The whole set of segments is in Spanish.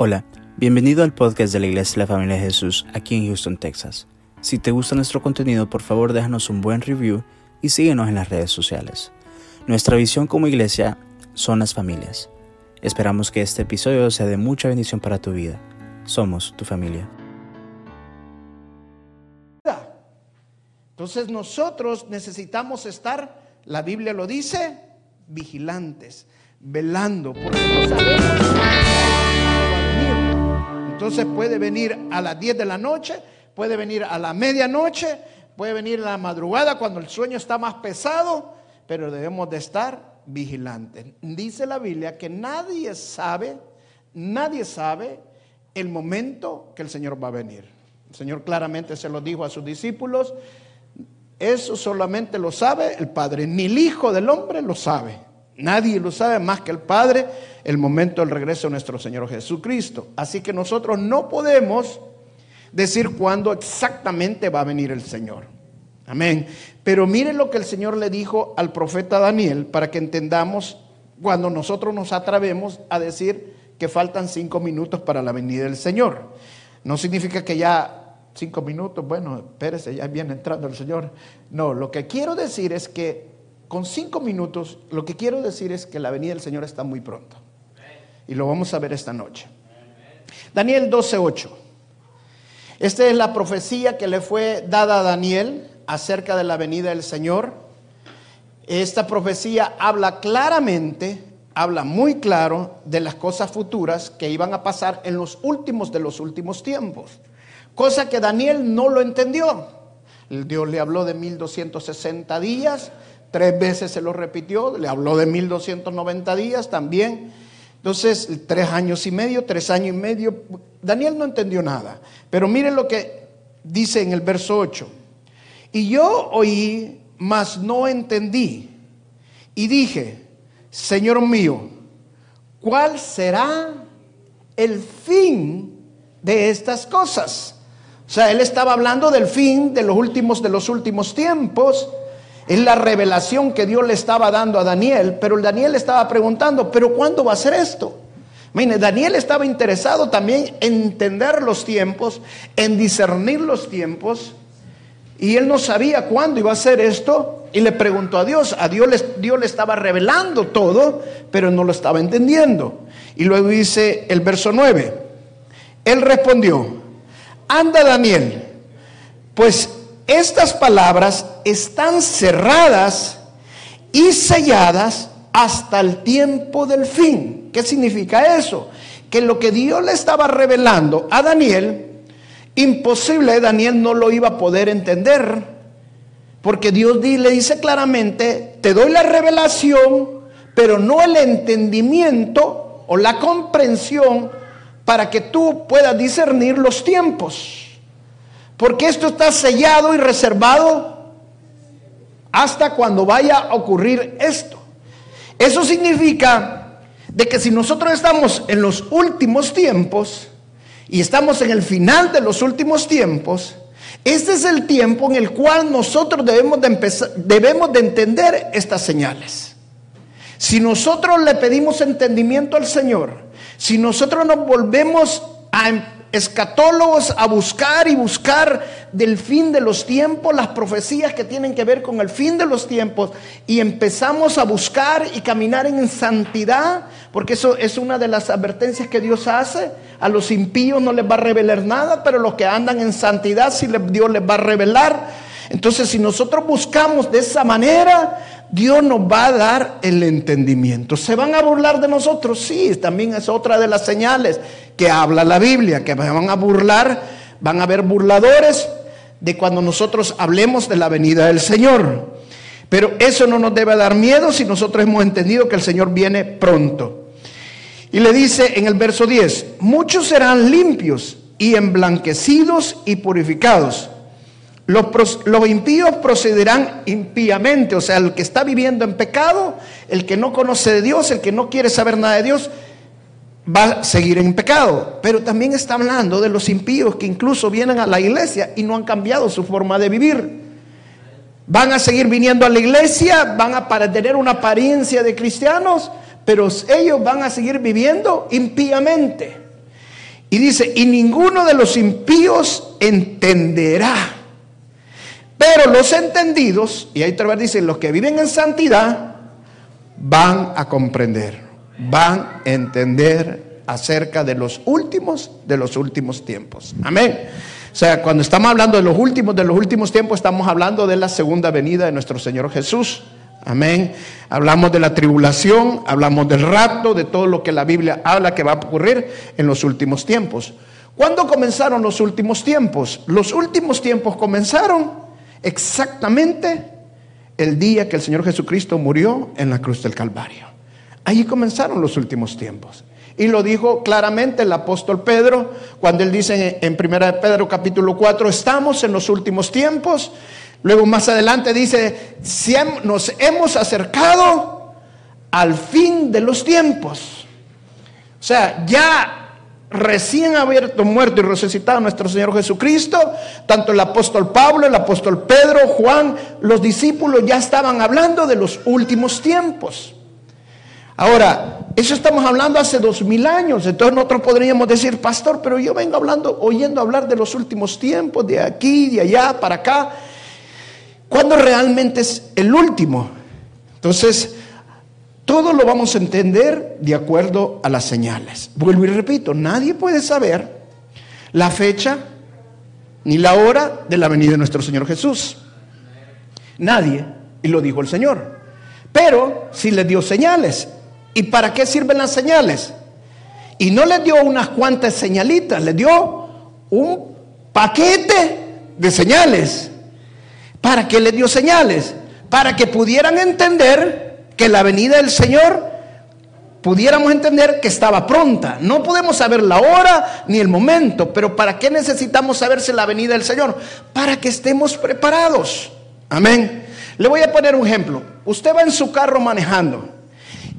Hola, bienvenido al podcast de la Iglesia de la Familia de Jesús aquí en Houston, Texas. Si te gusta nuestro contenido, por favor déjanos un buen review y síguenos en las redes sociales. Nuestra visión como iglesia son las familias. Esperamos que este episodio sea de mucha bendición para tu vida. Somos tu familia. Entonces nosotros necesitamos estar, la Biblia lo dice, vigilantes, velando, porque no entonces puede venir a las 10 de la noche, puede venir a la medianoche, puede venir a la madrugada cuando el sueño está más pesado, pero debemos de estar vigilantes. Dice la Biblia que nadie sabe, nadie sabe el momento que el Señor va a venir. El Señor claramente se lo dijo a sus discípulos, eso solamente lo sabe el Padre, ni el Hijo del Hombre lo sabe. Nadie lo sabe más que el Padre el momento del regreso de nuestro Señor Jesucristo. Así que nosotros no podemos decir cuándo exactamente va a venir el Señor. Amén. Pero miren lo que el Señor le dijo al profeta Daniel para que entendamos cuando nosotros nos atrevemos a decir que faltan cinco minutos para la venida del Señor. No significa que ya cinco minutos, bueno, espérese, ya viene entrando el Señor. No, lo que quiero decir es que con cinco minutos, lo que quiero decir es que la venida del Señor está muy pronto. Y lo vamos a ver esta noche. Daniel 12:8. Esta es la profecía que le fue dada a Daniel acerca de la venida del Señor. Esta profecía habla claramente, habla muy claro de las cosas futuras que iban a pasar en los últimos de los últimos tiempos. Cosa que Daniel no lo entendió. Dios le habló de 1260 días, Tres veces se lo repitió, le habló de 1290 días también. Entonces, tres años y medio, tres años y medio. Daniel no entendió nada. Pero miren lo que dice en el verso 8. Y yo oí, mas no entendí. Y dije, Señor mío, ¿cuál será el fin de estas cosas? O sea, él estaba hablando del fin de los últimos de los últimos tiempos es la revelación que Dios le estaba dando a Daniel, pero Daniel estaba preguntando, ¿pero cuándo va a ser esto? Mire, Daniel estaba interesado también en entender los tiempos, en discernir los tiempos, y él no sabía cuándo iba a ser esto, y le preguntó a Dios, a Dios Dios le estaba revelando todo, pero no lo estaba entendiendo. Y luego dice el verso 9, él respondió, anda Daniel, pues estas palabras están cerradas y selladas hasta el tiempo del fin. ¿Qué significa eso? Que lo que Dios le estaba revelando a Daniel, imposible Daniel no lo iba a poder entender, porque Dios le dice claramente, te doy la revelación, pero no el entendimiento o la comprensión para que tú puedas discernir los tiempos. Porque esto está sellado y reservado hasta cuando vaya a ocurrir esto. Eso significa de que si nosotros estamos en los últimos tiempos y estamos en el final de los últimos tiempos, este es el tiempo en el cual nosotros debemos de, empezar, debemos de entender estas señales. Si nosotros le pedimos entendimiento al Señor, si nosotros nos volvemos a escatólogos a buscar y buscar del fin de los tiempos, las profecías que tienen que ver con el fin de los tiempos, y empezamos a buscar y caminar en santidad, porque eso es una de las advertencias que Dios hace. A los impíos no les va a revelar nada, pero los que andan en santidad, si Dios les va a revelar. Entonces, si nosotros buscamos de esa manera, Dios nos va a dar el entendimiento. ¿Se van a burlar de nosotros? Sí, también es otra de las señales que habla la Biblia, que van a burlar, van a haber burladores de cuando nosotros hablemos de la venida del Señor. Pero eso no nos debe dar miedo si nosotros hemos entendido que el Señor viene pronto. Y le dice en el verso 10, muchos serán limpios y emblanquecidos y purificados. Los, impíos procederán impíamente, o sea, el que está viviendo en pecado, el que no conoce de Dios, el que no quiere saber nada de Dios, va a seguir en pecado. Pero también está hablando de los impíos que incluso vienen a la iglesia y no han cambiado su forma de vivir. Van a seguir viniendo a la iglesia, van a para tener una apariencia de cristianos, pero ellos van a seguir viviendo impíamente. Y dice, y ninguno de los impíos entenderá. Pero los entendidos, y ahí otra vez dice, los que viven en santidad, van a comprender, van a entender acerca de los últimos, de los últimos tiempos. Amén. O sea, cuando estamos hablando de los últimos, de los últimos tiempos, estamos hablando de la segunda venida de nuestro Señor Jesús. Amén. Hablamos de la tribulación, hablamos del rapto, de todo lo que la Biblia habla que va a ocurrir en los últimos tiempos. ¿Cuándo comenzaron los últimos tiempos? Los últimos tiempos comenzaron exactamente el día que el Señor Jesucristo murió en la cruz del Calvario. Allí comenzaron los últimos tiempos. Y lo dijo claramente el apóstol Pedro cuando él dice en 1 Pedro capítulo 4, estamos en los últimos tiempos Luego más adelante dice, nos hemos acercado al fin de los tiempos. O sea, ya recién abierto, muerto y resucitado nuestro Señor Jesucristo, tanto el apóstol Pablo, el apóstol Pedro, Juan, los discípulos ya estaban hablando de los últimos tiempos. Ahora, eso estamos hablando hace dos mil años, entonces nosotros podríamos decir, pastor, pero yo vengo hablando, oyendo hablar de los últimos tiempos, de aquí, de allá, para acá. ¿Cuándo realmente es el último? Entonces, todo lo vamos a entender de acuerdo a las señales. Vuelvo y repito, nadie puede saber la fecha ni la hora de la venida de nuestro Señor Jesús. Nadie, y lo dijo el Señor. Pero si le dio señales. ¿Y para qué sirven las señales? Y no le dio unas cuantas señalitas, le dio un paquete de señales. ¿Para qué le dio señales? Para que pudieran entender que la venida del Señor, pudiéramos entender que estaba pronta. No podemos saber la hora ni el momento, pero ¿para qué necesitamos saberse la venida del Señor? Para que estemos preparados. Amén. Le voy a poner un ejemplo. Usted va en su carro manejando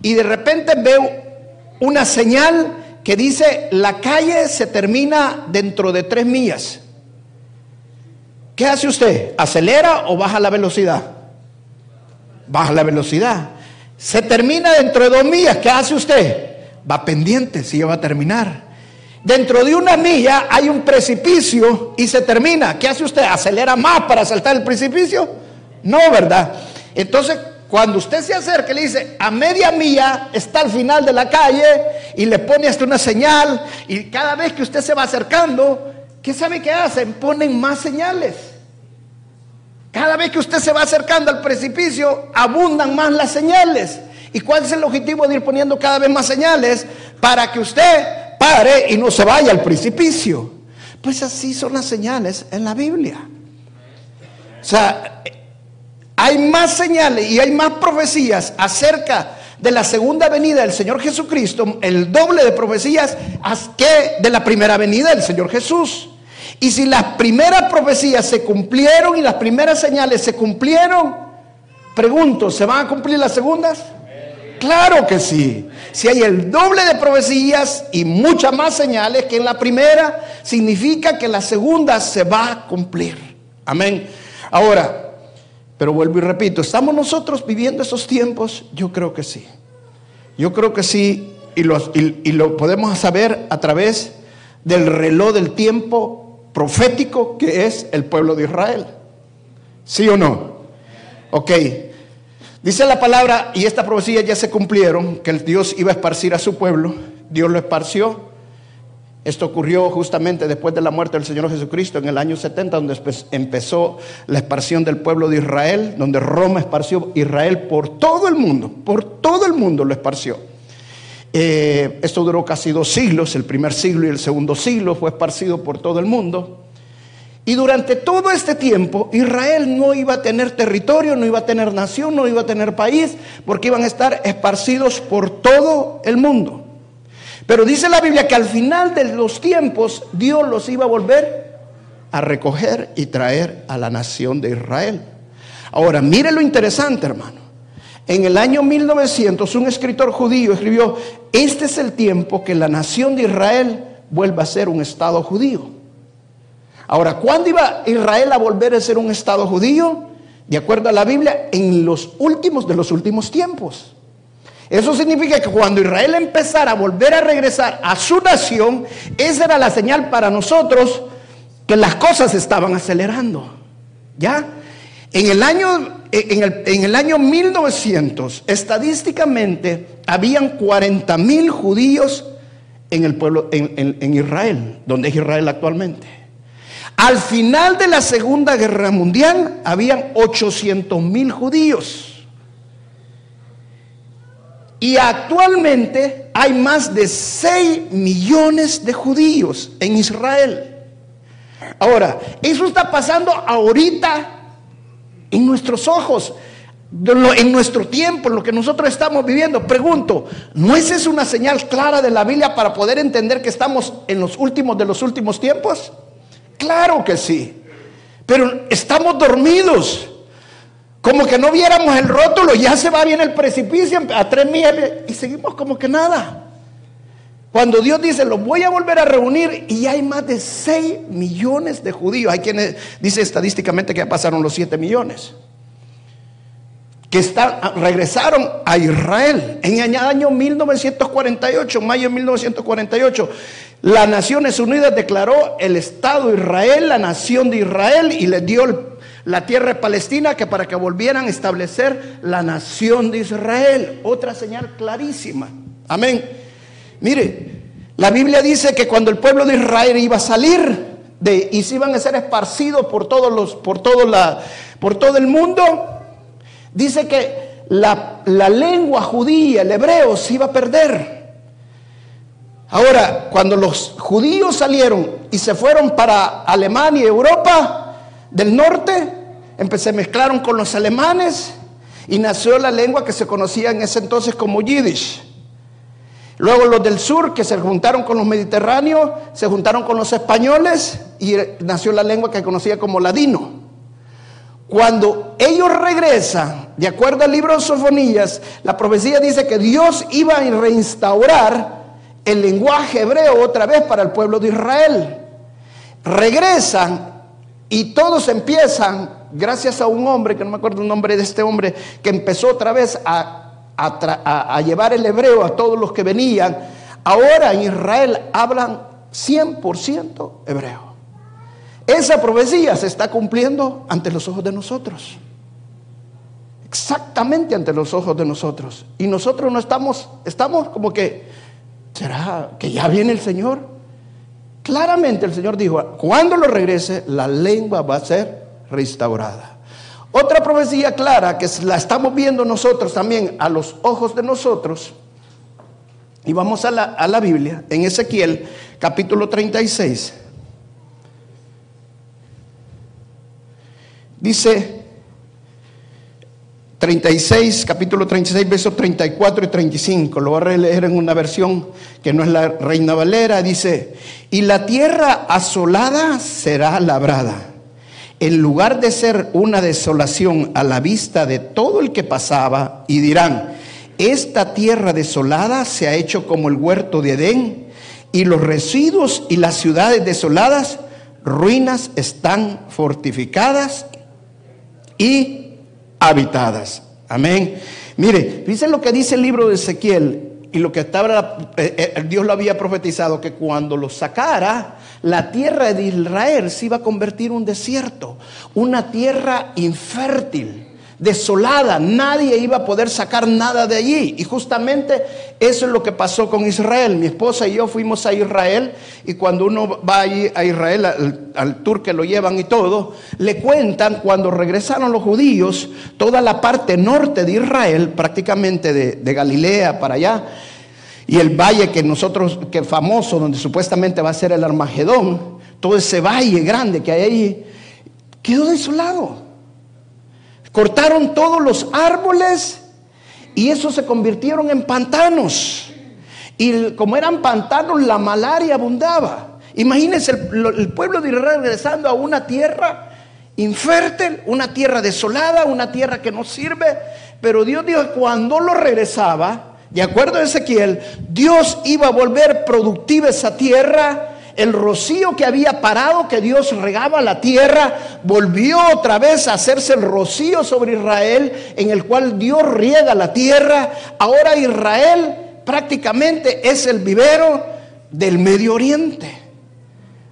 y de repente ve una señal que dice la calle se termina dentro de tres millas. ¿Qué hace usted? ¿Acelera o baja la velocidad? Baja la velocidad. Se termina dentro de dos millas. ¿Qué hace usted? Va pendiente si ya va a terminar. Dentro de una milla hay un precipicio y se termina. ¿Qué hace usted? ¿Acelera más para saltar el precipicio? No, ¿verdad? Entonces, cuando usted se acerca le dice, a media milla está al final de la calle y le pone hasta una señal y cada vez que usted se va acercando, ¿qué sabe qué hacen? Ponen más señales. Cada vez que usted se va acercando al precipicio, abundan más las señales. ¿Y cuál es el objetivo de ir poniendo cada vez más señales? Para que usted pare y no se vaya al precipicio. Pues así son las señales en la Biblia. O sea, hay más señales y hay más profecías acerca de la segunda venida del Señor Jesucristo, el doble de profecías que de la primera venida del Señor Jesús. Y si las primeras profecías se cumplieron y las primeras señales se cumplieron, pregunto, ¿se van a cumplir las segundas? Claro que sí. Si hay el doble de profecías y muchas más señales que en la primera, significa que la segunda se va a cumplir. Amén. Ahora, pero vuelvo y repito, ¿estamos nosotros viviendo esos tiempos? Yo creo que sí. Yo creo que sí y, y lo podemos saber a través del reloj del tiempo profético que es el pueblo de Israel. ¿Sí o no? Ok. Dice la palabra, y esta profecía ya se cumplieron, que el Dios iba a esparcir a su pueblo. Dios lo esparció. Esto ocurrió justamente después de la muerte del Señor Jesucristo en el año 70, donde empezó la esparción del pueblo de Israel, donde Roma esparció Israel por todo el mundo, por todo el mundo lo esparció. Eh, esto duró casi dos siglos, el primer siglo y el segundo siglo fue esparcido por todo el mundo. Y durante todo este tiempo Israel no iba a tener territorio, no iba a tener nación, no iba a tener país, porque iban a estar esparcidos por todo el mundo. Pero dice la Biblia que al final de los tiempos Dios los iba a volver a recoger y traer a la nación de Israel. Ahora, mire lo interesante, hermano. En el año 1900, un escritor judío escribió, este es el tiempo que la nación de Israel vuelva a ser un Estado judío. Ahora, ¿cuándo iba Israel a volver a ser un Estado judío? De acuerdo a la Biblia, en los últimos de los últimos tiempos. Eso significa que cuando Israel empezara a volver a regresar a su nación, esa era la señal para nosotros que las cosas estaban acelerando. ¿Ya? En el año, en el, año 1900, estadísticamente, habían 40 mil judíos en el pueblo, en, en Israel, donde es Israel actualmente. Al final de la Segunda Guerra Mundial, habían 800 mil judíos. Y actualmente hay más de 6 millones de judíos en Israel. Ahora, eso está pasando ahorita en nuestros ojos, en nuestro tiempo, lo que nosotros estamos viviendo. Pregunto, ¿no es eso una señal clara de la Biblia para poder entender que estamos en los últimos de los últimos tiempos? Claro que sí. Pero estamos dormidos. Como que no viéramos el rótulo, ya se va bien el precipicio a tres millas y seguimos como que nada. Cuando Dios dice, los voy a volver a reunir y hay más de 6 millones de judíos. Hay quienes dice estadísticamente que ya pasaron los 7 millones. Que regresaron a Israel en el año 1948, mayo de 1948. Las Naciones Unidas declaró el Estado de Israel, la nación de Israel, y les dio la tierra de Palestina que para que volvieran a establecer la nación de Israel. Otra señal clarísima. Amén. Mire, la Biblia dice que cuando el pueblo de Israel iba a salir de, y se iban a ser esparcidos por, todos los, por, todo la, por todo el mundo, dice que la, la lengua judía, el hebreo, se iba a perder. Ahora, cuando los judíos salieron y se fueron para Alemania y Europa del norte, se mezclaron con los alemanes y nació la lengua que se conocía en ese entonces como Yiddish. Luego los del sur que se juntaron con los mediterráneos, se juntaron con los españoles y nació la lengua que conocía como ladino. Cuando ellos regresan, de acuerdo al libro de Sofonías, la profecía dice que Dios iba a reinstaurar el lenguaje hebreo otra vez para el pueblo de Israel. Regresan y todos empiezan, gracias a un hombre, que no me acuerdo el nombre de este hombre, que empezó otra vez a a, llevar el hebreo a todos los que venían, ahora en Israel hablan 100% hebreo. Esa profecía se está cumpliendo ante los ojos de nosotros. Exactamente ante los ojos de nosotros. Y nosotros no estamos, estamos como que, ¿será que ya viene el Señor? Claramente el Señor dijo, cuando lo regrese, la lengua va a ser restaurada. Otra profecía clara que la estamos viendo nosotros también a los ojos de nosotros, y vamos a la, a la Biblia, en Ezequiel capítulo 36. Dice 36, capítulo 36, versos 34 y 35. Lo voy a leer en una versión que no es la Reina Valera. Dice, y la tierra asolada será labrada en lugar de ser una desolación a la vista de todo el que pasaba, y dirán, esta tierra desolada se ha hecho como el huerto de Edén, y los residuos y las ciudades desoladas, ruinas están fortificadas y habitadas. Amén. Mire, dice lo que dice el libro de Ezequiel y lo que estaba, eh, eh, Dios lo había profetizado, que cuando lo sacara, la tierra de Israel se iba a convertir en un desierto, una tierra infértil, desolada, nadie iba a poder sacar nada de allí. Y justamente eso es lo que pasó con Israel. Mi esposa y yo fuimos a Israel y cuando uno va allí a Israel, al, tour que lo llevan y todo, le cuentan cuando regresaron los judíos, toda la parte norte de Israel, prácticamente de, Galilea para allá, y el valle que nosotros, que famoso, donde supuestamente va a ser el Armagedón, todo ese valle grande que hay ahí, quedó desolado. Cortaron todos los árboles y esos se convirtieron en pantanos. Y como eran pantanos, la malaria abundaba. Imagínense el, el pueblo de Israel regresando a una tierra infértil, una tierra desolada, una tierra que no sirve. Pero Dios dijo, cuando lo regresaba, de acuerdo a Ezequiel, Dios iba a volver productiva esa tierra el rocío que había parado, que Dios regaba la tierra, volvió otra vez a hacerse el rocío sobre Israel, en el cual Dios riega la tierra. Ahora Israel prácticamente es el vivero del Medio Oriente.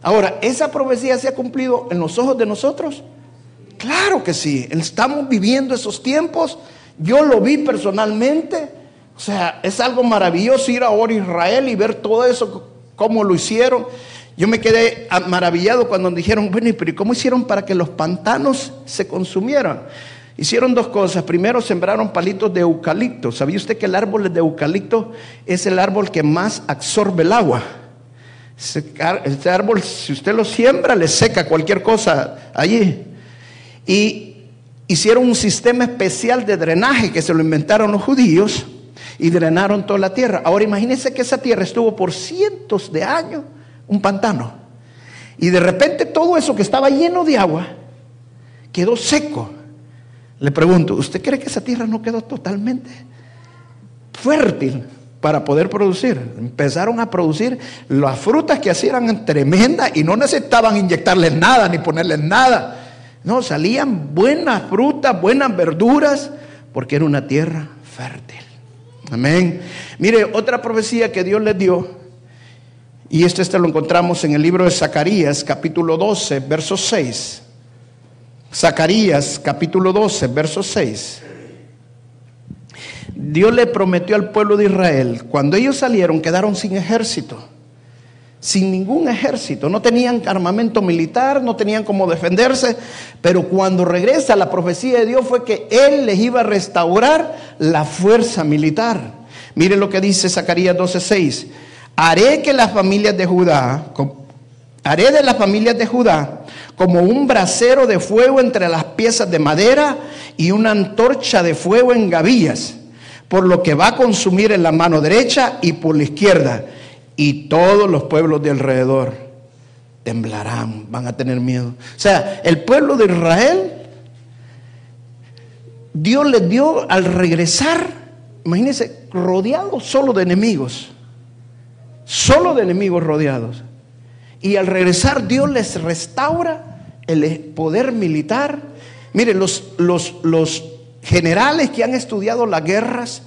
Ahora, ¿esa profecía se ha cumplido en los ojos de nosotros? Claro que sí, estamos viviendo esos tiempos. Yo lo vi personalmente. O sea, es algo maravilloso ir ahora a Israel y ver todo eso, cómo lo hicieron. Yo me quedé maravillado cuando dijeron, bueno, pero ¿cómo hicieron para que los pantanos se consumieran? Hicieron dos cosas. Primero sembraron palitos de eucalipto. ¿Sabía usted que el árbol de eucalipto es el árbol que más absorbe el agua? Este árbol, si usted lo siembra, le seca cualquier cosa allí. Y hicieron un sistema especial de drenaje que se lo inventaron los judíos y drenaron toda la tierra. Ahora imagínense que esa tierra estuvo por cientos de años un pantano. Y de repente todo eso que estaba lleno de agua quedó seco. Le pregunto, ¿usted cree que esa tierra no quedó totalmente fértil para poder producir? Empezaron a producir las frutas que hacían eran tremendas y no necesitaban inyectarles nada ni ponerles nada. No, salían buenas frutas, buenas verduras, porque era una tierra fértil. Amén. Mire, otra profecía que Dios les dio y este, este lo encontramos en el libro de Zacarías, capítulo 12, verso 6. Zacarías, capítulo 12, verso 6. Dios le prometió al pueblo de Israel, cuando ellos salieron quedaron sin ejército, sin ningún ejército, no tenían armamento militar, no tenían cómo defenderse, pero cuando regresa la profecía de Dios fue que Él les iba a restaurar la fuerza militar. Mire lo que dice Zacarías 6 haré que las familias de Judá, haré de las familias de Judá como un brasero de fuego entre las piezas de madera y una antorcha de fuego en gavillas, por lo que va a consumir en la mano derecha y por la izquierda. Y todos los pueblos de alrededor temblarán, van a tener miedo. O sea, el pueblo de Israel, Dios les dio al regresar, imagínense, rodeado solo de enemigos solo de enemigos rodeados. Y al regresar Dios les restaura el poder militar. Miren, los, los, los generales que han estudiado las guerras,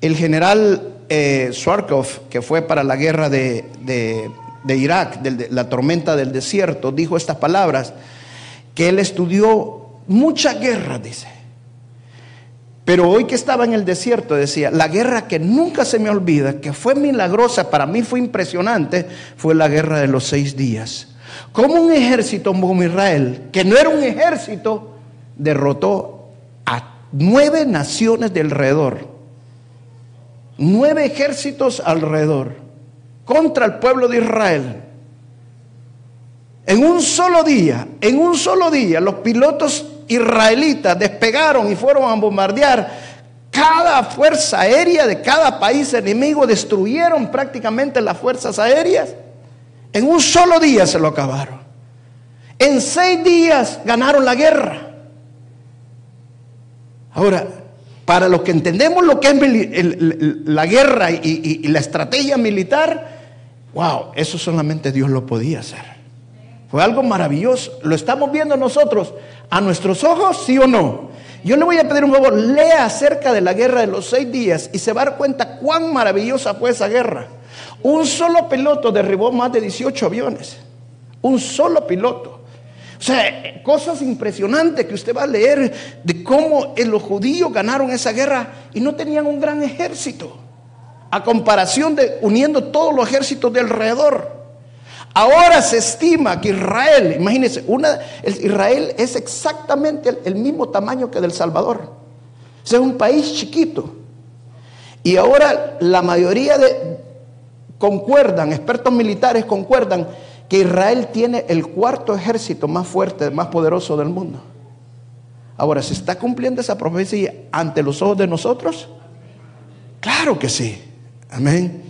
el general eh, que fue para la guerra de, de, Irak, de la tormenta del desierto, dijo estas palabras, que él estudió muchas guerras, dice. Pero hoy que estaba en el desierto decía, la guerra que nunca se me olvida, que fue milagrosa, para mí fue impresionante, fue la guerra de los seis días. Como un ejército como Israel, que no era un ejército, derrotó a nueve naciones de alrededor. Nueve ejércitos alrededor contra el pueblo de Israel. En un solo día, en un solo día, los pilotos israelitas despegaron y fueron a bombardear cada fuerza aérea de cada país enemigo, destruyeron prácticamente las fuerzas aéreas. En un solo día se lo acabaron. En seis días ganaron la guerra. Ahora, para los que entendemos lo que es la guerra y, la estrategia militar, wow, eso solamente Dios lo podía hacer. Fue algo maravilloso. Lo estamos viendo nosotros a nuestros ojos, sí o no. Yo le voy a pedir un favor, lea acerca de la guerra de los seis días y se va a dar cuenta cuán maravillosa fue esa guerra. Un solo piloto derribó más de 18 aviones. Un solo piloto. O sea, cosas impresionantes que usted va a leer de cómo los judíos ganaron esa guerra y no tenían un gran ejército. A comparación de uniendo todos los ejércitos de alrededor. Ahora se estima que Israel, imagínense, Israel es exactamente el, mismo tamaño que del Salvador. es un país chiquito. Y ahora la mayoría de concuerdan, expertos militares concuerdan que Israel tiene el cuarto ejército más fuerte, más poderoso del mundo. Ahora, ¿se está cumpliendo esa profecía ante los ojos de nosotros? Claro que sí. Amén.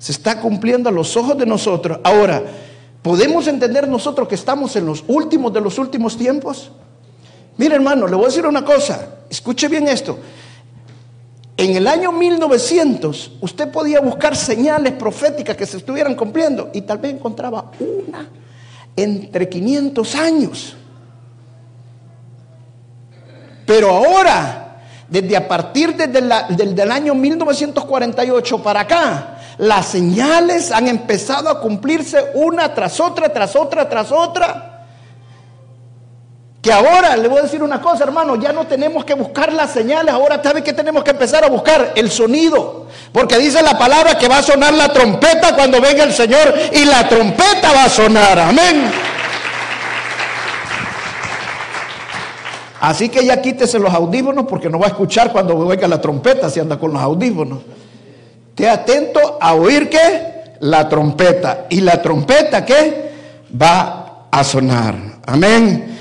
Se está cumpliendo a los ojos de nosotros. Ahora, ¿podemos entender nosotros que estamos en los últimos de los últimos tiempos? Mire hermano, le voy a decir una cosa. Escuche bien esto. en el año 1900 usted podía buscar señales proféticas que se estuvieran cumpliendo y tal vez encontraba una entre 500 años. Pero ahora, desde a partir desde del año 1948 para acá, las señales han empezado a cumplirse una tras otra, tras otra, tras otra. Que ahora, le voy a decir una cosa, hermano, ya no tenemos que buscar las señales, ahora sabe que tenemos que empezar a buscar el sonido. Porque dice la palabra que va a sonar la trompeta cuando venga el Señor y la trompeta va a sonar, amén. Así que ya quítese los audífonos porque no va a escuchar cuando venga la trompeta si anda con los audífonos. Esté atento a oír que la trompeta. Y la trompeta que va a sonar. Amén.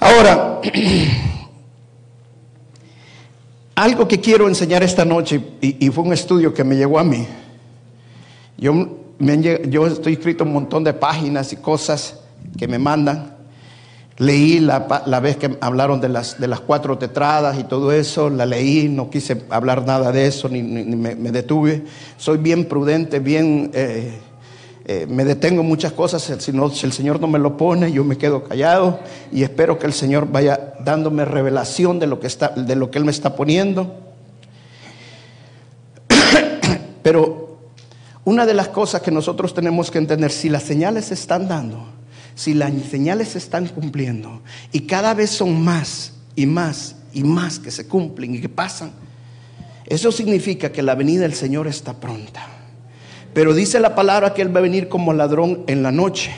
Ahora, algo que quiero enseñar esta noche, y, fue un estudio que me llegó a mí. Yo, yo estoy escrito un montón de páginas y cosas que me mandan. Leí la, vez que hablaron de las, de las cuatro tetradas y todo eso, la leí, no quise hablar nada de eso, ni, me, detuve. Soy bien prudente, bien eh, eh, me detengo en muchas cosas, si, si el Señor no me lo pone, yo me quedo callado y espero que el Señor vaya dándome revelación de lo que, está, de lo que Él me está poniendo. Pero una de las cosas que nosotros tenemos que entender, si las señales se están dando, si las señales se están cumpliendo y cada vez son más y más y más que se cumplen y que pasan, eso significa que la venida del Señor está pronta. Pero dice la palabra que Él va a venir como ladrón en la noche.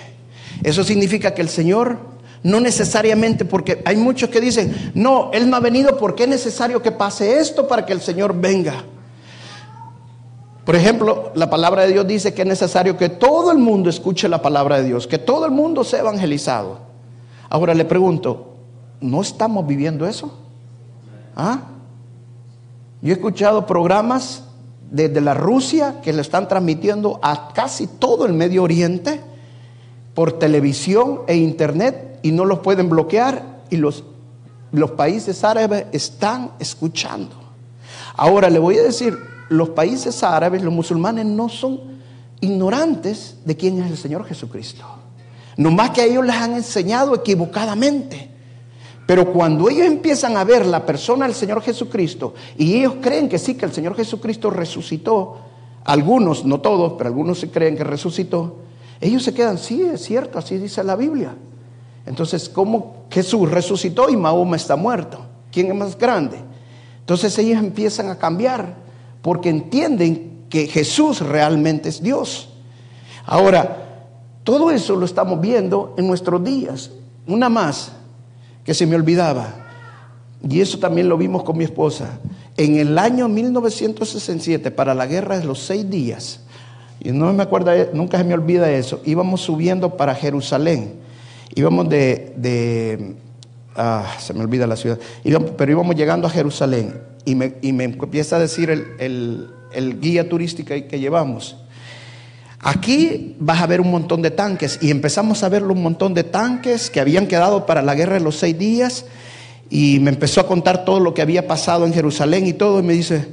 Eso significa que el Señor no necesariamente porque hay muchos que dicen, no, Él no ha venido porque es necesario que pase esto para que el Señor venga. Por ejemplo, la palabra de Dios dice que es necesario que todo el mundo escuche la palabra de Dios, que todo el mundo sea evangelizado. Ahora le pregunto, ¿no estamos viviendo eso? ¿Ah? Yo he escuchado programas desde la Rusia, que lo están transmitiendo a casi todo el Medio Oriente por televisión e internet y no los pueden bloquear y los, los países árabes están escuchando. Ahora le voy a decir, los países árabes, los musulmanes no son ignorantes de quién es el Señor Jesucristo. No más que a ellos les han enseñado equivocadamente. Pero cuando ellos empiezan a ver la persona del Señor Jesucristo y ellos creen que sí, que el Señor Jesucristo resucitó, algunos, no todos, pero algunos creen que resucitó, ellos se quedan, sí, es cierto, así dice la Biblia. Entonces, ¿cómo Jesús resucitó y Mahoma está muerto? ¿Quién es más grande? Entonces ellos empiezan a cambiar porque entienden que Jesús realmente es Dios. Ahora, todo eso lo estamos viendo en nuestros días. Una más, que se me olvidaba. Y eso también lo vimos con mi esposa. En el año 1967, para la guerra de los seis días, y no me acuerdo, nunca se me olvida eso, íbamos subiendo para Jerusalén. Íbamos de, ah, se me olvida la ciudad, pero íbamos llegando a Jerusalén y me, empieza a decir el, guía turístico que llevamos. Aquí vas a ver un montón de tanques y empezamos a ver un montón de tanques que habían quedado para la guerra de los seis días y me empezó a contar todo lo que había pasado en Jerusalén y todo y me dice,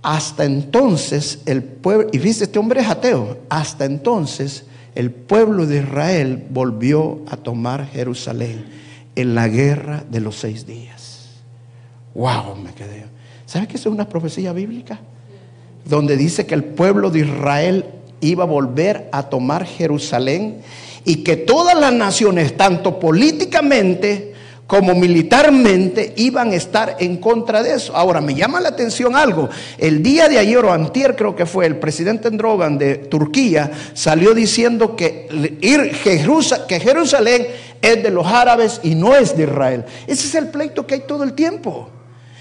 hasta entonces el pueblo, y viste, este hombre es ateo, hasta entonces el pueblo de Israel volvió a tomar Jerusalén en la guerra de los seis días. Wow, me quedé. ¿Sabes que eso es una profecía bíblica? Donde dice que el pueblo de Israel iba a volver a tomar Jerusalén y que todas las naciones, tanto políticamente como militarmente, iban a estar en contra de eso. Ahora, me llama la atención algo. El día de ayer o antier, creo que fue, el presidente Drogan de Turquía salió diciendo que, Jerusalén es de los árabes y no es de Israel. Ese es el pleito que hay todo el tiempo.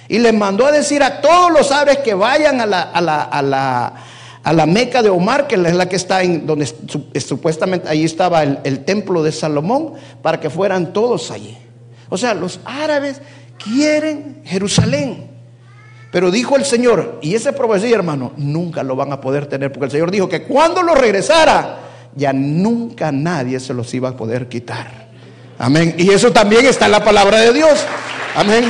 Y le mandó a decir a todos los árabes que vayan a la, a la, a la a la Meca de Omar, que es la que está en donde supuestamente ahí estaba el, templo de Salomón, para que fueran todos allí. O sea, los árabes quieren Jerusalén. Pero dijo el Señor, y ese profecía, hermano, nunca lo van a poder tener, porque el Señor dijo que cuando lo regresara, ya nunca nadie se los iba a poder quitar. Amén. Y eso también está en la palabra de Dios. Amén.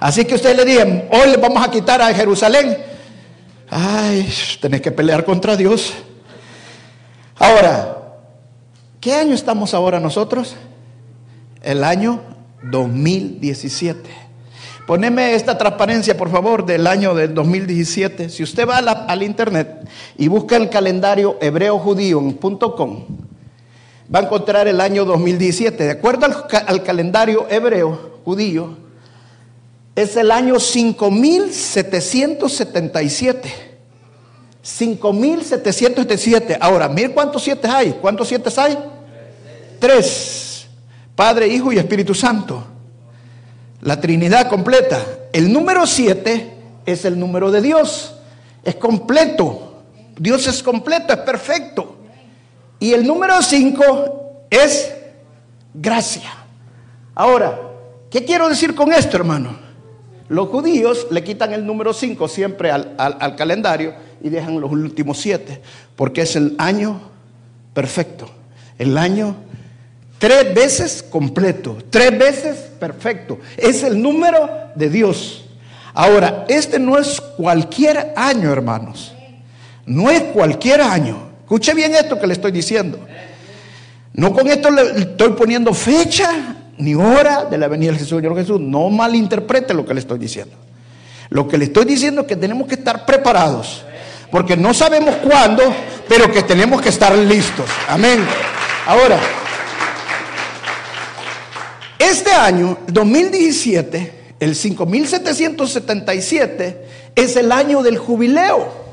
Así que ustedes le digan, hoy le vamos a quitar a Jerusalén. Ay, tenés que pelear contra Dios. Ahora, ¿qué año estamos ahora nosotros? El año 2017. Poneme esta transparencia, por favor, del año del 2017. Si usted va al internet y busca el calendario hebreojudío.com, va a encontrar el año 2017. De acuerdo al, al calendario hebreo judío, es el año 5777. 5777. Ahora, miren cuántos siete hay. ¿Cuántos siete hay? Tres. Padre, Hijo y Espíritu Santo la Trinidad completa. El número 7 es el número de Dios. Es completo. Dios es completo, es perfecto. Y el número 5 es gracia. Ahora, ¿qué quiero decir con esto, hermano? Los judíos le quitan el número 5 siempre al, al, calendario y dejan los últimos 7, porque es el año perfecto, el año Tres veces completo, tres veces perfecto. Es el número de Dios. Ahora, este no es cualquier año, hermanos. No es cualquier año. Escuche bien esto que le estoy diciendo. No con esto le estoy poniendo fecha ni hora de la venida del Señor Jesús. No malinterprete lo que le estoy diciendo. Lo que le estoy diciendo es que tenemos que estar preparados. Porque no sabemos cuándo, pero que tenemos que estar listos. Amén. Ahora, este año, 2017, el 5777, es el año del jubileo.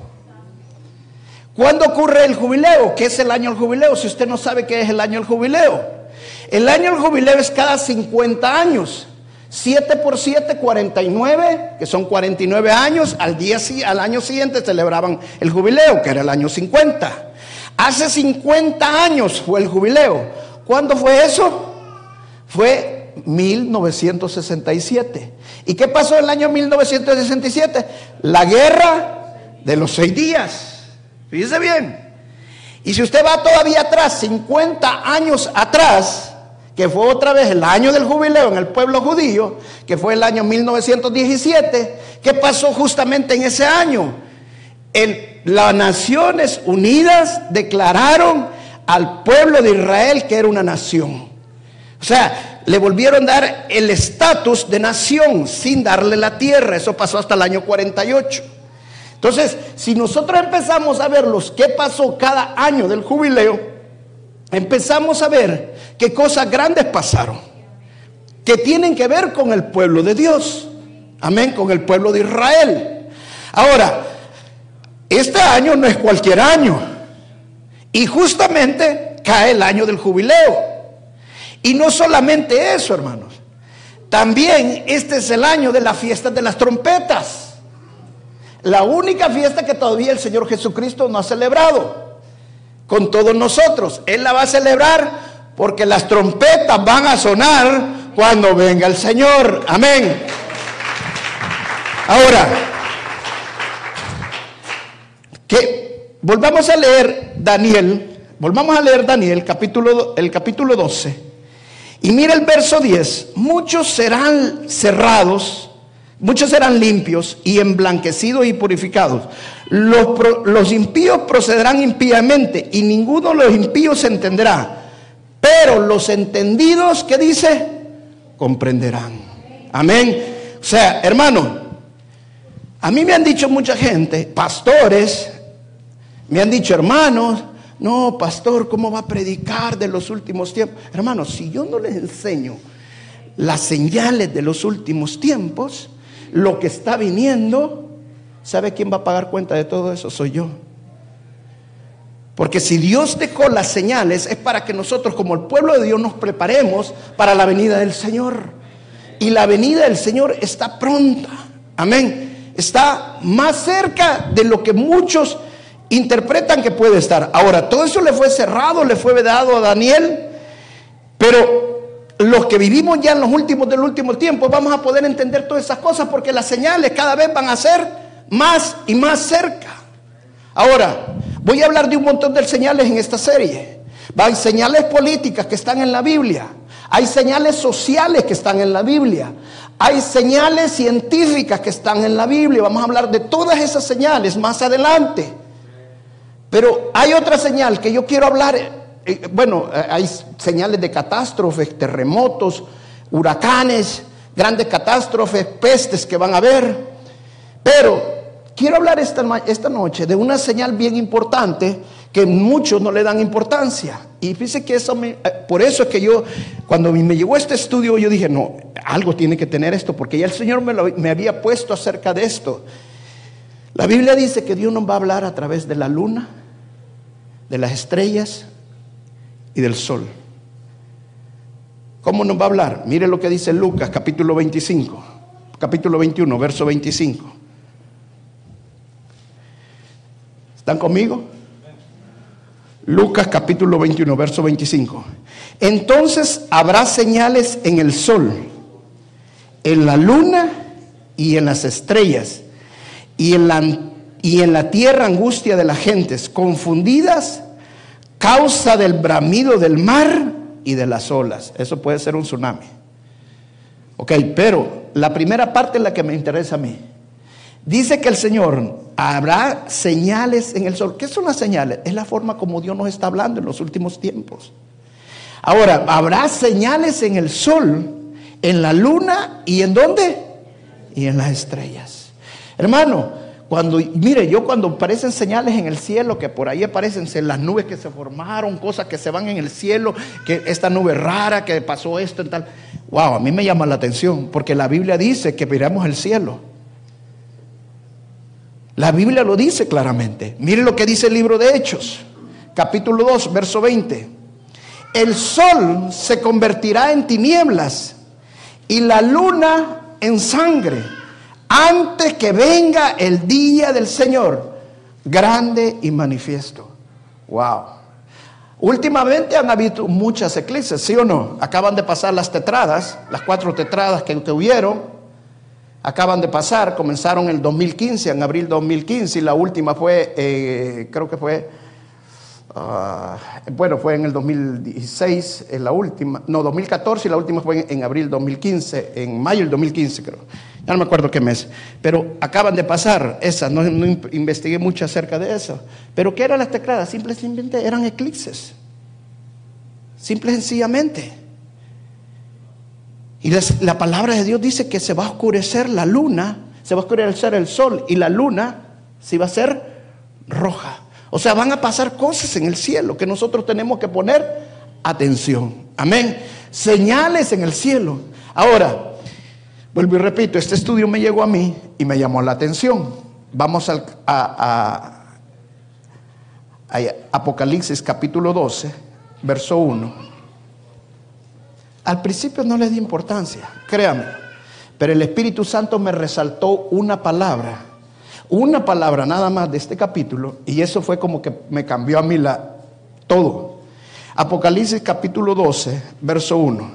¿Cuándo ocurre el jubileo? ¿Qué es el año del jubileo? Si usted no sabe qué es el año del jubileo. El año del jubileo es cada 50 años. 7 por 7, 49, que son 49 años. Al, día, al año siguiente celebraban el jubileo, que era el año 50. Hace 50 años fue el jubileo. ¿Cuándo fue eso? Fue 1967. ¿Y qué pasó en el año 1967? La guerra de los seis días. Fíjese bien. Y si usted va todavía atrás, 50 años atrás, que fue otra vez el año del jubileo en el pueblo judío, que fue el año 1917, ¿qué pasó justamente en ese año? las Naciones Unidas declararon al pueblo de Israel que era una nación. O sea, le volvieron a dar el estatus de nación sin darle la tierra. Eso pasó hasta el año 48. Entonces, si nosotros empezamos a ver los qué pasó cada año del jubileo, empezamos a ver qué cosas grandes pasaron, que tienen que ver con el pueblo de Dios. Amén, con el pueblo de Israel. Ahora, este año no es cualquier año. Y justamente cae el año del jubileo. Y no solamente eso, hermanos. También este es el año de la fiesta de las trompetas. La única fiesta que todavía el Señor Jesucristo no ha celebrado con todos nosotros. Él la va a celebrar porque las trompetas van a sonar cuando venga el Señor. Amén. Ahora, que volvamos a leer Daniel, volvamos a leer Daniel capítulo el capítulo 12. Y mira el verso 10, muchos serán cerrados, muchos serán limpios y emblanquecidos y purificados. Los, los impíos procederán impíamente y ninguno de los impíos entenderá. Pero los entendidos, ¿qué dice? Comprenderán. Amén. O sea, hermano, a mí me han dicho mucha gente, pastores, me han dicho hermanos, no, pastor, ¿cómo va a predicar de los últimos tiempos? Hermanos, si yo no les enseño las señales de los últimos tiempos, lo que está viniendo, ¿sabe quién va a pagar cuenta de todo eso? Soy yo. Porque si Dios dejó las señales es para que nosotros como el pueblo de Dios nos preparemos para la venida del Señor. Y la venida del Señor está pronta. Amén. Está más cerca de lo que muchos interpretan que puede estar. Ahora, todo eso le fue cerrado, le fue vedado a Daniel, pero los que vivimos ya en los últimos del último tiempo vamos a poder entender todas esas cosas porque las señales cada vez van a ser más y más cerca. Ahora, voy a hablar de un montón de señales en esta serie. Hay señales políticas que están en la Biblia. Hay señales sociales que están en la Biblia. Hay señales científicas que están en la Biblia. Vamos a hablar de todas esas señales más adelante. Pero hay otra señal que yo quiero hablar. Eh, bueno, eh, hay señales de catástrofes, terremotos, huracanes, grandes catástrofes, pestes que van a haber. Pero quiero hablar esta, esta noche de una señal bien importante que muchos no le dan importancia. Y fíjese que eso me, eh, por eso es que yo, cuando me llegó este estudio, yo dije, no, algo tiene que tener esto, porque ya el Señor me había puesto acerca de esto. La Biblia dice que Dios nos va a hablar a través de la luna, de las estrellas y del sol. ¿Cómo nos va a hablar? Mire lo que dice Lucas capítulo 25, capítulo 21, verso 25. ¿Están conmigo? Lucas capítulo 21, verso 25. Entonces habrá señales en el sol, en la luna y en las estrellas, y en la, y en la tierra angustia de las gentes, confundidas, causa del bramido del mar y de las olas. Eso puede ser un tsunami. Ok, pero la primera parte es la que me interesa a mí. Dice que el Señor habrá señales en el sol. ¿Qué son las señales? Es la forma como Dios nos está hablando en los últimos tiempos. Ahora, habrá señales en el sol, en la luna y en dónde? Y en las estrellas. Hermano, cuando, mire, yo cuando aparecen señales en el cielo, que por ahí aparecen las nubes que se formaron, cosas que se van en el cielo, que esta nube rara, que pasó esto y tal. Wow, a mí me llama la atención, porque la Biblia dice que miramos el cielo. La Biblia lo dice claramente. Mire lo que dice el libro de Hechos, capítulo 2, verso 20. El sol se convertirá en tinieblas y la luna en sangre antes que venga el día del Señor, grande y manifiesto. Wow. Últimamente han habido muchas eclipses, ¿sí o no? Acaban de pasar las tetradas, las cuatro tetradas que tuvieron acaban de pasar, comenzaron en el 2015, en abril 2015, y la última fue, eh, creo que fue, ah, bueno, fue en el 2016, en la última, no, 2014, y la última fue en, abril 2015, en mayo del 2015, creo. Ya no me acuerdo qué mes, pero acaban de pasar esas, no, investigué mucho acerca de eso. Pero ¿qué eran las tecladas? Simplemente eran eclipses. Simple y sencillamente. Y la palabra de Dios dice que se va a oscurecer la luna, se va a oscurecer el sol y la luna se va a ser roja. O sea, van a pasar cosas en el cielo que nosotros tenemos que poner atención. Amén. Señales en el cielo. Ahora, vuelvo y repito, este estudio me llegó a mí y me llamó la atención. Vamos a, a Apocalipsis capítulo 12, verso 1. Al principio no le di importancia, créame. Pero el Espíritu Santo me resaltó una palabra, una palabra nada más de este capítulo, y eso fue como que me cambió a mí la, todo. Apocalipsis capítulo 12, verso 1.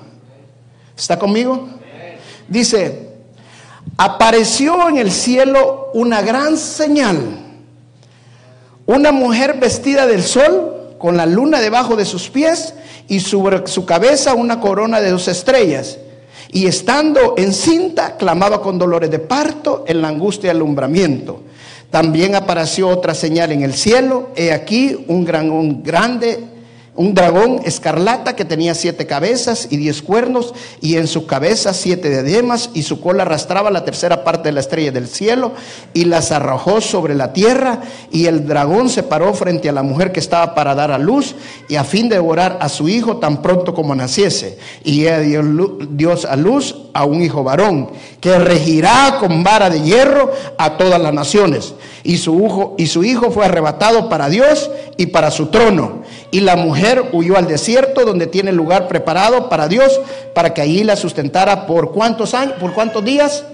¿Está conmigo? Dice, apareció en el cielo una gran señal, una mujer vestida del sol, con la luna debajo de sus pies y sobre su cabeza una corona de dos estrellas. Y estando encinta, clamaba con dolores de parto en la angustia y alumbramiento. También apareció otra señal en el cielo. He aquí un gran, un grande un dragón escarlata que tenía siete cabezas y diez cuernos, y en su cabeza siete diademas, y su cola arrastraba la tercera parte de la estrella del cielo, y las arrojó sobre la tierra, y el dragón se paró frente a la mujer que estaba para dar a luz, y a fin de devorar a su hijo tan pronto como naciese. Y ella dio Dios a luz a un hijo varón, que regirá con vara de hierro a todas las naciones. Y su hijo, y su hijo fue arrebatado para Dios y para su trono. Y la mujer huyó al desierto donde tiene lugar preparado para Dios, para que allí la sustentara por cuántos años, por cuántos días?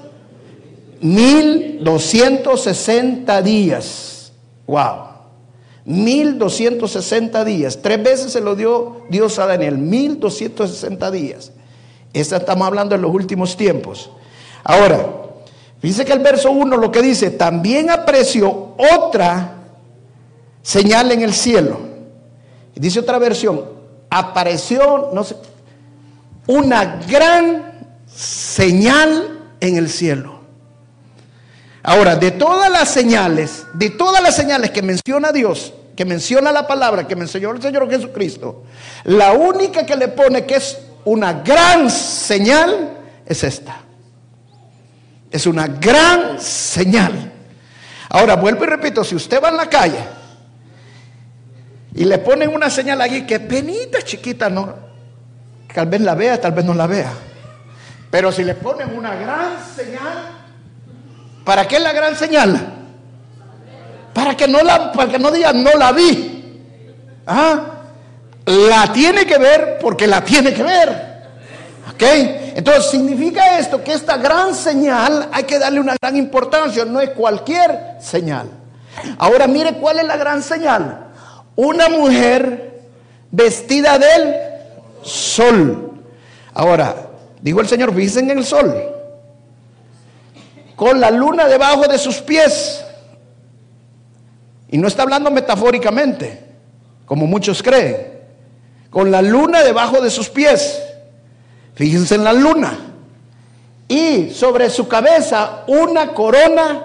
Mil doscientos sesenta días. Wow. Mil doscientos sesenta días. Tres veces se lo dio Dios a Daniel. Mil doscientos sesenta días. Esta estamos hablando en los últimos tiempos. Ahora, dice que el verso 1 lo que dice, también apreció otra señal en el cielo. Dice otra versión, apareció, no sé, una gran señal en el cielo. Ahora, de todas las señales, de todas las señales que menciona Dios, que menciona la palabra, que mencionó el Señor Jesucristo, la única que le pone que es una gran señal es esta. Es una gran señal. Ahora, vuelvo y repito, si usted va en la calle y le ponen una señal allí que penita chiquita, no, tal vez la vea, tal vez no la vea. Pero si le ponen una gran señal, ¿Para qué la gran señal? Para que no la, para que no digan no la vi. ¿Ah? La tiene que ver porque la tiene que ver. ¿Ok? Entonces significa esto que esta gran señal hay que darle una gran importancia, no es cualquier señal. Ahora mire cuál es la gran señal. Una mujer vestida del sol. Ahora, dijo el Señor, visten en el sol con la luna debajo de sus pies. Y no está hablando metafóricamente, como muchos creen. Con la luna debajo de sus pies. Fíjense en la luna. Y sobre su cabeza una corona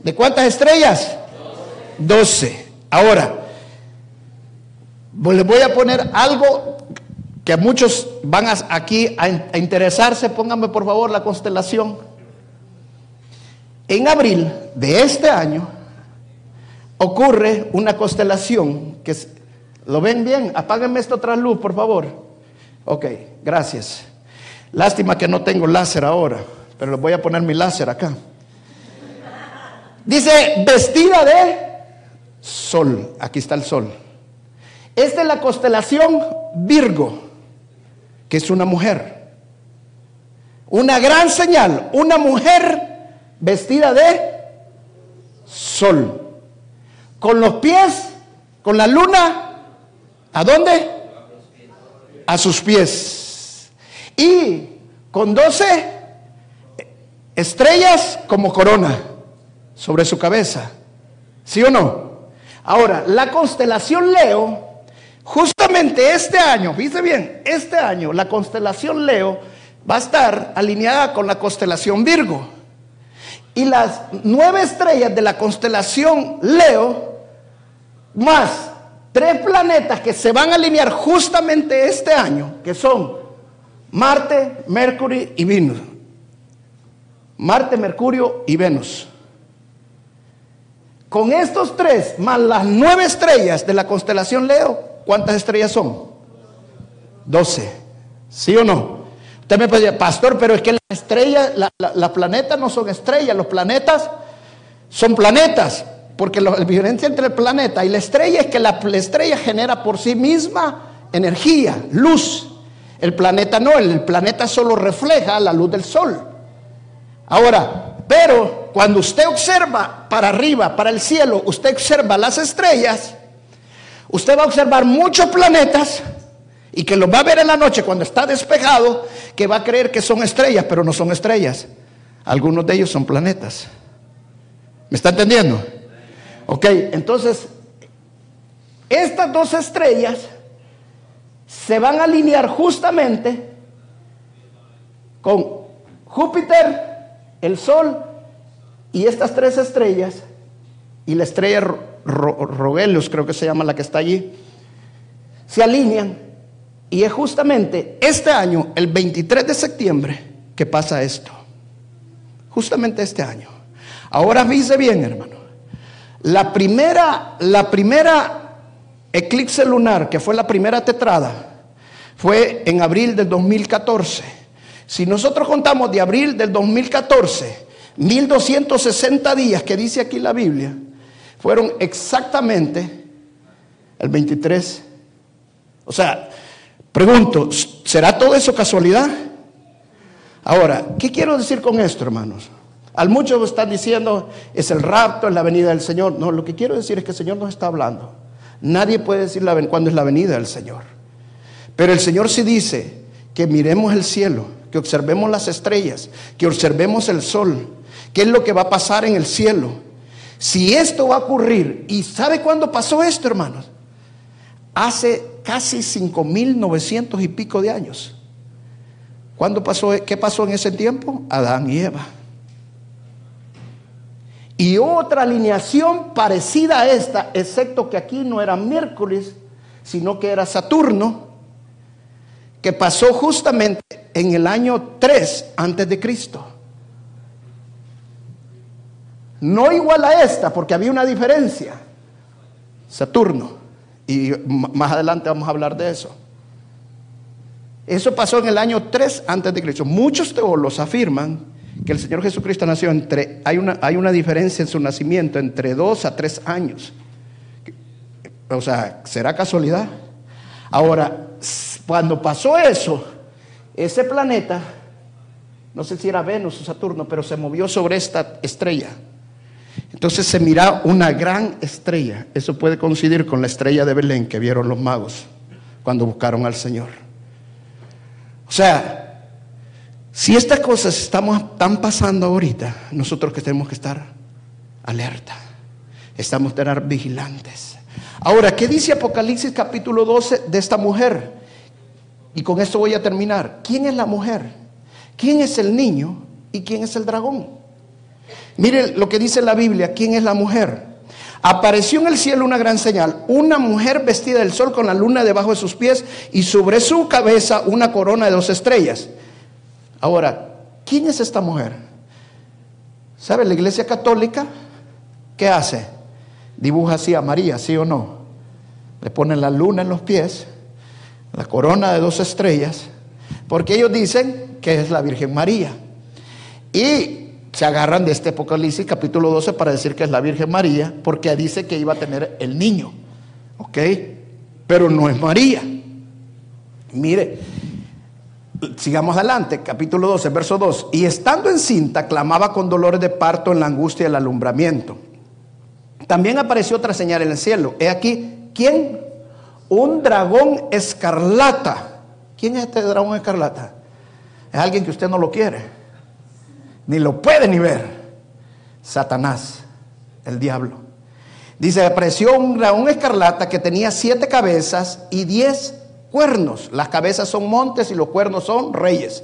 de cuántas estrellas? Doce. Ahora, les voy a poner algo que a muchos van aquí a, a interesarse. Pónganme por favor la constelación. En abril de este año ocurre una constelación que ¿Lo ven bien? Apáguenme esto tras luz, por favor. Ok, gracias. Lástima que no tengo láser ahora, pero les voy a poner mi láser acá. Dice, vestida de sol. Aquí está el sol. Es la constelación Virgo, que es una mujer. Una gran señal, una mujer vestida de sol, con los pies, con la luna, ¿a dónde? A sus pies. Y con doce estrellas como corona sobre su cabeza. ¿Sí o no? Ahora, la constelación Leo, justamente este año, fíjese bien, este año la constelación Leo va a estar alineada con la constelación Virgo. Y las nueve estrellas de la constelación Leo, más tres planetas que se van a alinear justamente este año, que son Marte, Mercurio y Venus. Marte, Mercurio y Venus. Con estos tres, más las nueve estrellas de la constelación Leo, ¿cuántas estrellas son? Doce. ¿Sí o no? Usted me puede decir, pastor, pero es que las estrellas, la, planetas no son estrellas, los planetas son planetas. Porque la diferencia entre el planeta y la estrella es que la, estrella genera por sí misma energía, luz. El planeta no, el planeta solo refleja la luz del sol. Ahora, pero cuando usted observa para arriba, para el cielo, usted observa las estrellas, usted va a observar muchos planetas y que los va a ver en la noche cuando está despejado, que va a creer que son estrellas, pero no son estrellas. Algunos de ellos son planetas. ¿Me está entendiendo? Ok, entonces, estas dos estrellas se van a alinear justamente con Júpiter, el Sol y estas tres estrellas, y la estrella Rogelius, creo que se llama la que está allí, se alinean y es justamente este año, el 23 de septiembre, que pasa esto. Justamente este año. Ahora fíjese bien, hermano. La primera, la primera eclipse lunar, que fue la primera tetrada, fue en abril del 2014. Si nosotros contamos de abril del 2014, 1260 días que dice aquí la Biblia, fueron exactamente el 23. O sea, Pregunto, ¿será todo eso casualidad? Ahora, ¿qué quiero decir con esto, hermanos? Al muchos están diciendo, es el rapto, es la venida del Señor. No, lo que quiero decir es que el Señor nos está hablando. Nadie puede decir cuándo es la venida del Señor. Pero el Señor sí dice que miremos el cielo, que observemos las estrellas, que observemos el sol, qué es lo que va a pasar en el cielo. Si esto va a ocurrir, ¿y sabe cuándo pasó esto, hermanos? Hace casi 5.900 y pico de años. ¿Cuándo pasó, ¿Qué pasó en ese tiempo? Adán y Eva. Y otra alineación parecida a esta, excepto que aquí no era miércoles, sino que era Saturno, que pasó justamente en el año 3 antes de Cristo. No igual a esta, porque había una diferencia. Saturno. Y más adelante vamos a hablar de eso. Eso pasó en el año 3 antes de Cristo. Muchos teólogos afirman que el Señor Jesucristo nació entre, hay una, hay una diferencia en su nacimiento entre 2 a 3 años. O sea, ¿será casualidad? Ahora, cuando pasó eso, ese planeta, no sé si era Venus o Saturno, pero se movió sobre esta estrella. Entonces se mira una gran estrella. Eso puede coincidir con la estrella de Belén que vieron los magos cuando buscaron al Señor. O sea, si estas cosas estamos, están pasando ahorita, nosotros que tenemos que estar alerta, estamos que vigilantes. Ahora, ¿qué dice Apocalipsis capítulo 12 de esta mujer? Y con esto voy a terminar. ¿Quién es la mujer? ¿Quién es el niño? ¿Y quién es el dragón? Mire lo que dice la Biblia. ¿Quién es la mujer? Apareció en el cielo una gran señal, una mujer vestida del sol con la luna debajo de sus pies y sobre su cabeza una corona de dos estrellas. Ahora, ¿quién es esta mujer? ¿Sabe la iglesia católica? ¿Qué hace? Dibuja así a María, ¿sí o no? Le ponen la luna en los pies la corona de dos estrellas, porque ellos dicen que es la Virgen María. Y se agarran de este Apocalipsis capítulo 12 para decir que es la Virgen María, porque dice que iba a tener el niño. ¿Ok? Pero no es María. Mire, sigamos adelante, capítulo 12, verso 2. Y estando encinta, clamaba con dolores de parto en la angustia del alumbramiento. También apareció otra señal en el cielo. He aquí, ¿quién un dragón escarlata. ¿Quién es este dragón escarlata? Es alguien que usted no lo quiere, ni lo puede ni ver. Satanás, el diablo. Dice, apareció un dragón escarlata que tenía siete cabezas y diez cuernos. Las cabezas son montes y los cuernos son reyes.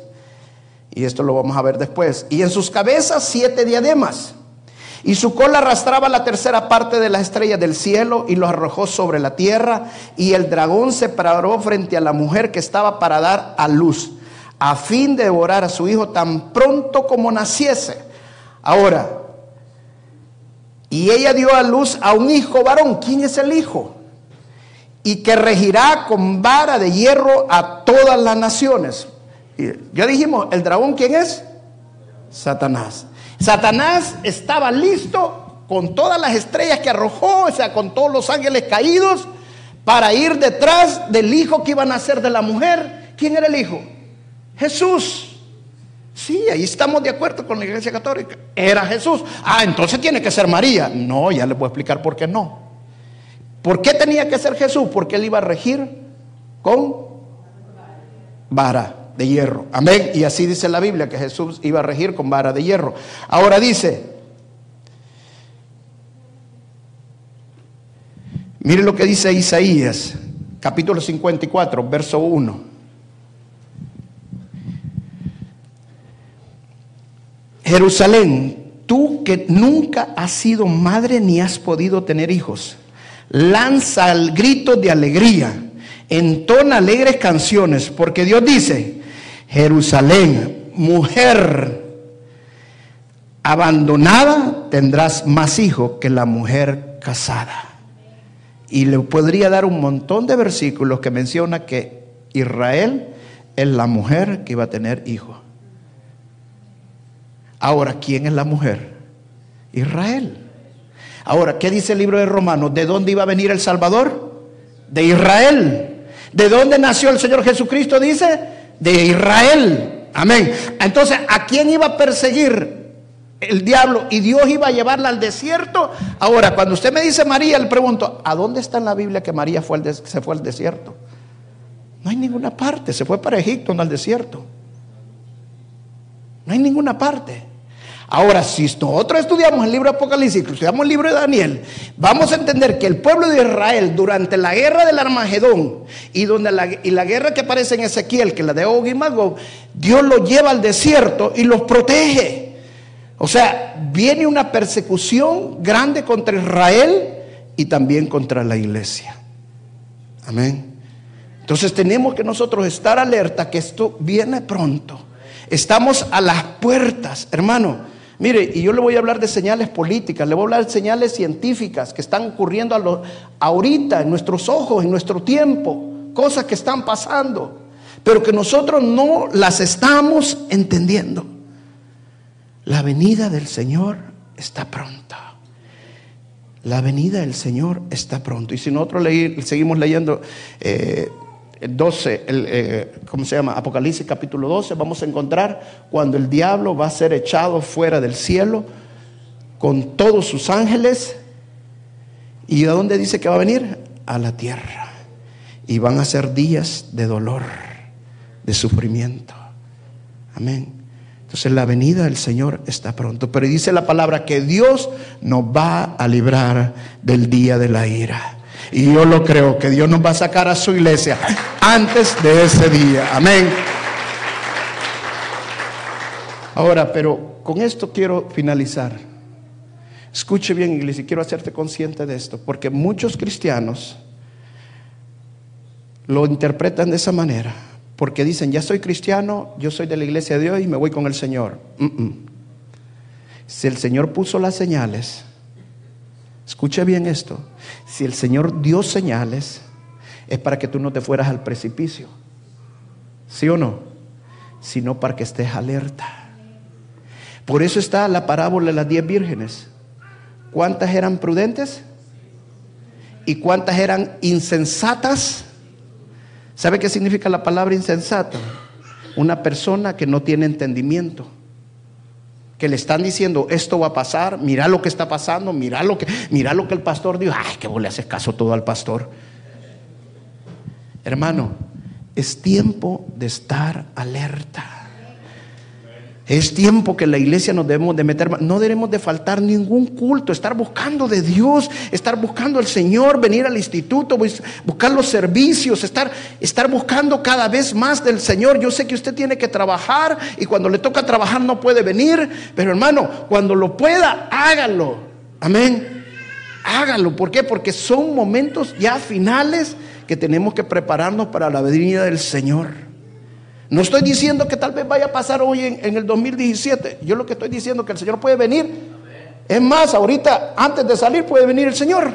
Y esto lo vamos a ver después. Y en sus cabezas siete diademas. Y su cola arrastraba la tercera parte de las estrellas del cielo y lo arrojó sobre la tierra. Y el dragón se paró frente a la mujer que estaba para dar a luz, a fin de devorar a su hijo tan pronto como naciese. Ahora, y ella dio a luz a un hijo varón. ¿Quién es el hijo? Y que regirá con vara de hierro a todas las naciones. ya dijimos, ¿el dragón quién es? Satanás. Satanás estaba listo con todas las estrellas que arrojó, o sea, con todos los ángeles caídos, para ir detrás del hijo que iba a nacer de la mujer. ¿Quién era el hijo? Jesús. Sí, ahí estamos de acuerdo con la iglesia católica. Era Jesús. Ah, entonces tiene que ser María. No, ya les voy a explicar por qué no. ¿Por qué tenía que ser Jesús? Porque él iba a regir con vara de hierro. Amén. Y así dice la Biblia que Jesús iba a regir con vara de hierro. Ahora dice, mire lo que dice Isaías, capítulo 54, verso 1. Jerusalén, tú que nunca has sido madre ni has podido tener hijos, lanza el grito de alegría, entona alegres canciones, porque Dios dice, Jerusalén, mujer abandonada, tendrás más hijos que la mujer casada. Y le podría dar un montón de versículos que menciona que Israel es la mujer que iba a tener hijos. Ahora, ¿quién es la mujer? Israel. Ahora, ¿qué dice el libro de Romanos? ¿De dónde iba a venir el Salvador? De Israel. ¿De dónde nació el Señor Jesucristo? Dice, de Israel. Amén. Entonces, ¿a quién iba a perseguir el diablo? Y Dios iba a llevarla al desierto. Ahora, cuando usted me dice María, le pregunto, ¿a dónde está en la Biblia que María se fue al desierto? No hay ninguna parte. Se fue para Egipto, no al desierto. No hay ninguna parte. Ahora, si nosotros estudiamos el libro de Apocalipsis, estudiamos el libro de Daniel, vamos a entender que el pueblo de Israel durante la guerra del Armagedón y, donde la, y la guerra que aparece en Ezequiel, que la de Og y Magog, Dios los lleva al desierto y los protege. O sea, viene una persecución grande contra Israel y también contra la iglesia. Amén. Entonces tenemos que nosotros estar alerta que esto viene pronto. Estamos a las puertas, hermano. Mire, y yo le voy a hablar de señales políticas, le voy a hablar de señales científicas que están ocurriendo a ahorita, en nuestros ojos, en nuestro tiempo, cosas que están pasando, pero que nosotros no las estamos entendiendo. La venida del Señor está pronta. La venida del Señor está pronto. Y si nosotros seguimos leyendo eh, 12, el, eh, ¿cómo se llama? Apocalipsis capítulo 12, vamos a encontrar cuando el diablo va a ser echado fuera del cielo con todos sus ángeles. ¿Y a dónde dice que va a venir? A la tierra. Y van a ser días de dolor, de sufrimiento. Amén. Entonces la venida del Señor está pronto. Pero dice la palabra que Dios nos va a librar del día de la ira. Y yo lo creo, que Dios nos va a sacar a su iglesia antes de ese día. Amén. Ahora, pero con esto quiero finalizar. Escuche bien, iglesia, quiero hacerte consciente de esto, porque muchos cristianos lo interpretan de esa manera, porque dicen, ya soy cristiano, yo soy de la iglesia de Dios y me voy con el Señor. Si el Señor puso las señales, Escuche bien esto. Si el Señor dio señales, es para que tú no te fueras al precipicio. ¿Sí o no? Sino para que estés alerta. Por eso está la parábola de las diez vírgenes. ¿Cuántas eran prudentes? ¿Y cuántas eran insensatas? ¿Sabe qué significa la palabra insensata? Una persona que no tiene entendimiento que le están diciendo esto va a pasar, mira lo que está pasando, mira lo que, mira lo que el pastor dijo, ay, que vos le haces caso todo al pastor. Hermano, es tiempo de estar alerta. Es tiempo que la iglesia nos debemos de meter, no debemos de faltar ningún culto, estar buscando de Dios, estar buscando al Señor, venir al instituto, buscar los servicios, estar, estar buscando cada vez más del Señor. Yo sé que usted tiene que trabajar y cuando le toca trabajar no puede venir, pero hermano, cuando lo pueda, hágalo. Amén. Hágalo. ¿Por qué? Porque son momentos ya finales que tenemos que prepararnos para la venida del Señor. No estoy diciendo que tal vez vaya a pasar hoy en, el 2017. Yo lo que estoy diciendo es que el Señor puede venir. Es más, ahorita, antes de salir, puede venir el Señor.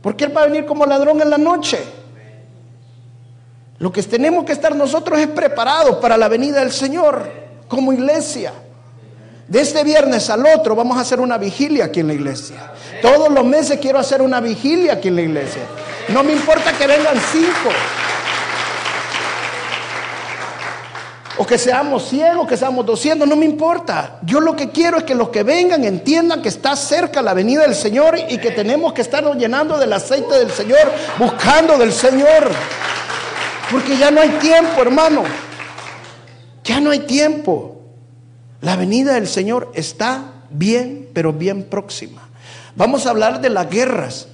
Porque Él va a venir como ladrón en la noche. Lo que tenemos que estar nosotros es preparados para la venida del Señor como iglesia. De este viernes al otro vamos a hacer una vigilia aquí en la iglesia. Todos los meses quiero hacer una vigilia aquí en la iglesia. No me importa que vengan cinco. O que seamos ciegos, que seamos 200, no me importa. Yo lo que quiero es que los que vengan entiendan que está cerca la venida del Señor y que tenemos que estarnos llenando del aceite del Señor, buscando del Señor. Porque ya no hay tiempo, hermano. Ya no hay tiempo. La venida del Señor está bien, pero bien próxima. Vamos a hablar de las guerras.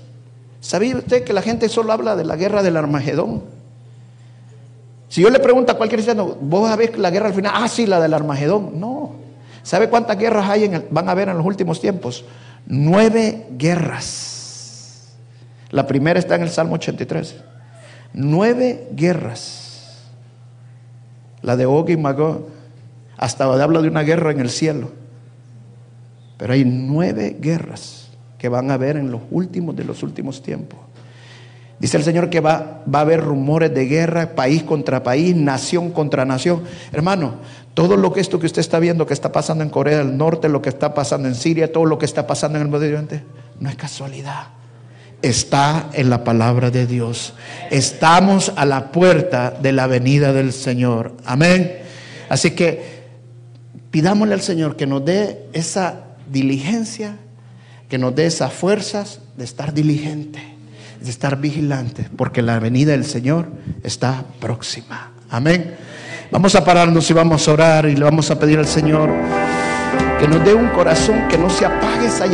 ¿Sabía usted que la gente solo habla de la guerra del Armagedón? Si yo le pregunto a cualquier cristiano, ¿vos ver la guerra al final? Ah, sí, la del Armagedón. No. ¿Sabe cuántas guerras hay en van a haber en los últimos tiempos? Nueve guerras. La primera está en el Salmo 83. Nueve guerras. La de Og y Magog. Hasta habla de una guerra en el cielo. Pero hay nueve guerras que van a haber en los últimos de los últimos tiempos. Dice el Señor que va, va, a haber rumores de guerra, país contra país, nación contra nación. Hermano, todo lo que esto que usted está viendo que está pasando en Corea del Norte, lo que está pasando en Siria, todo lo que está pasando en el Medio Oriente, no es casualidad. Está en la palabra de Dios. Estamos a la puerta de la venida del Señor. Amén. Así que pidámosle al Señor que nos dé esa diligencia, que nos dé esas fuerzas de estar diligente de estar vigilantes, porque la venida del Señor está próxima. Amén. Vamos a pararnos y vamos a orar y le vamos a pedir al Señor que nos dé un corazón que no se apague esa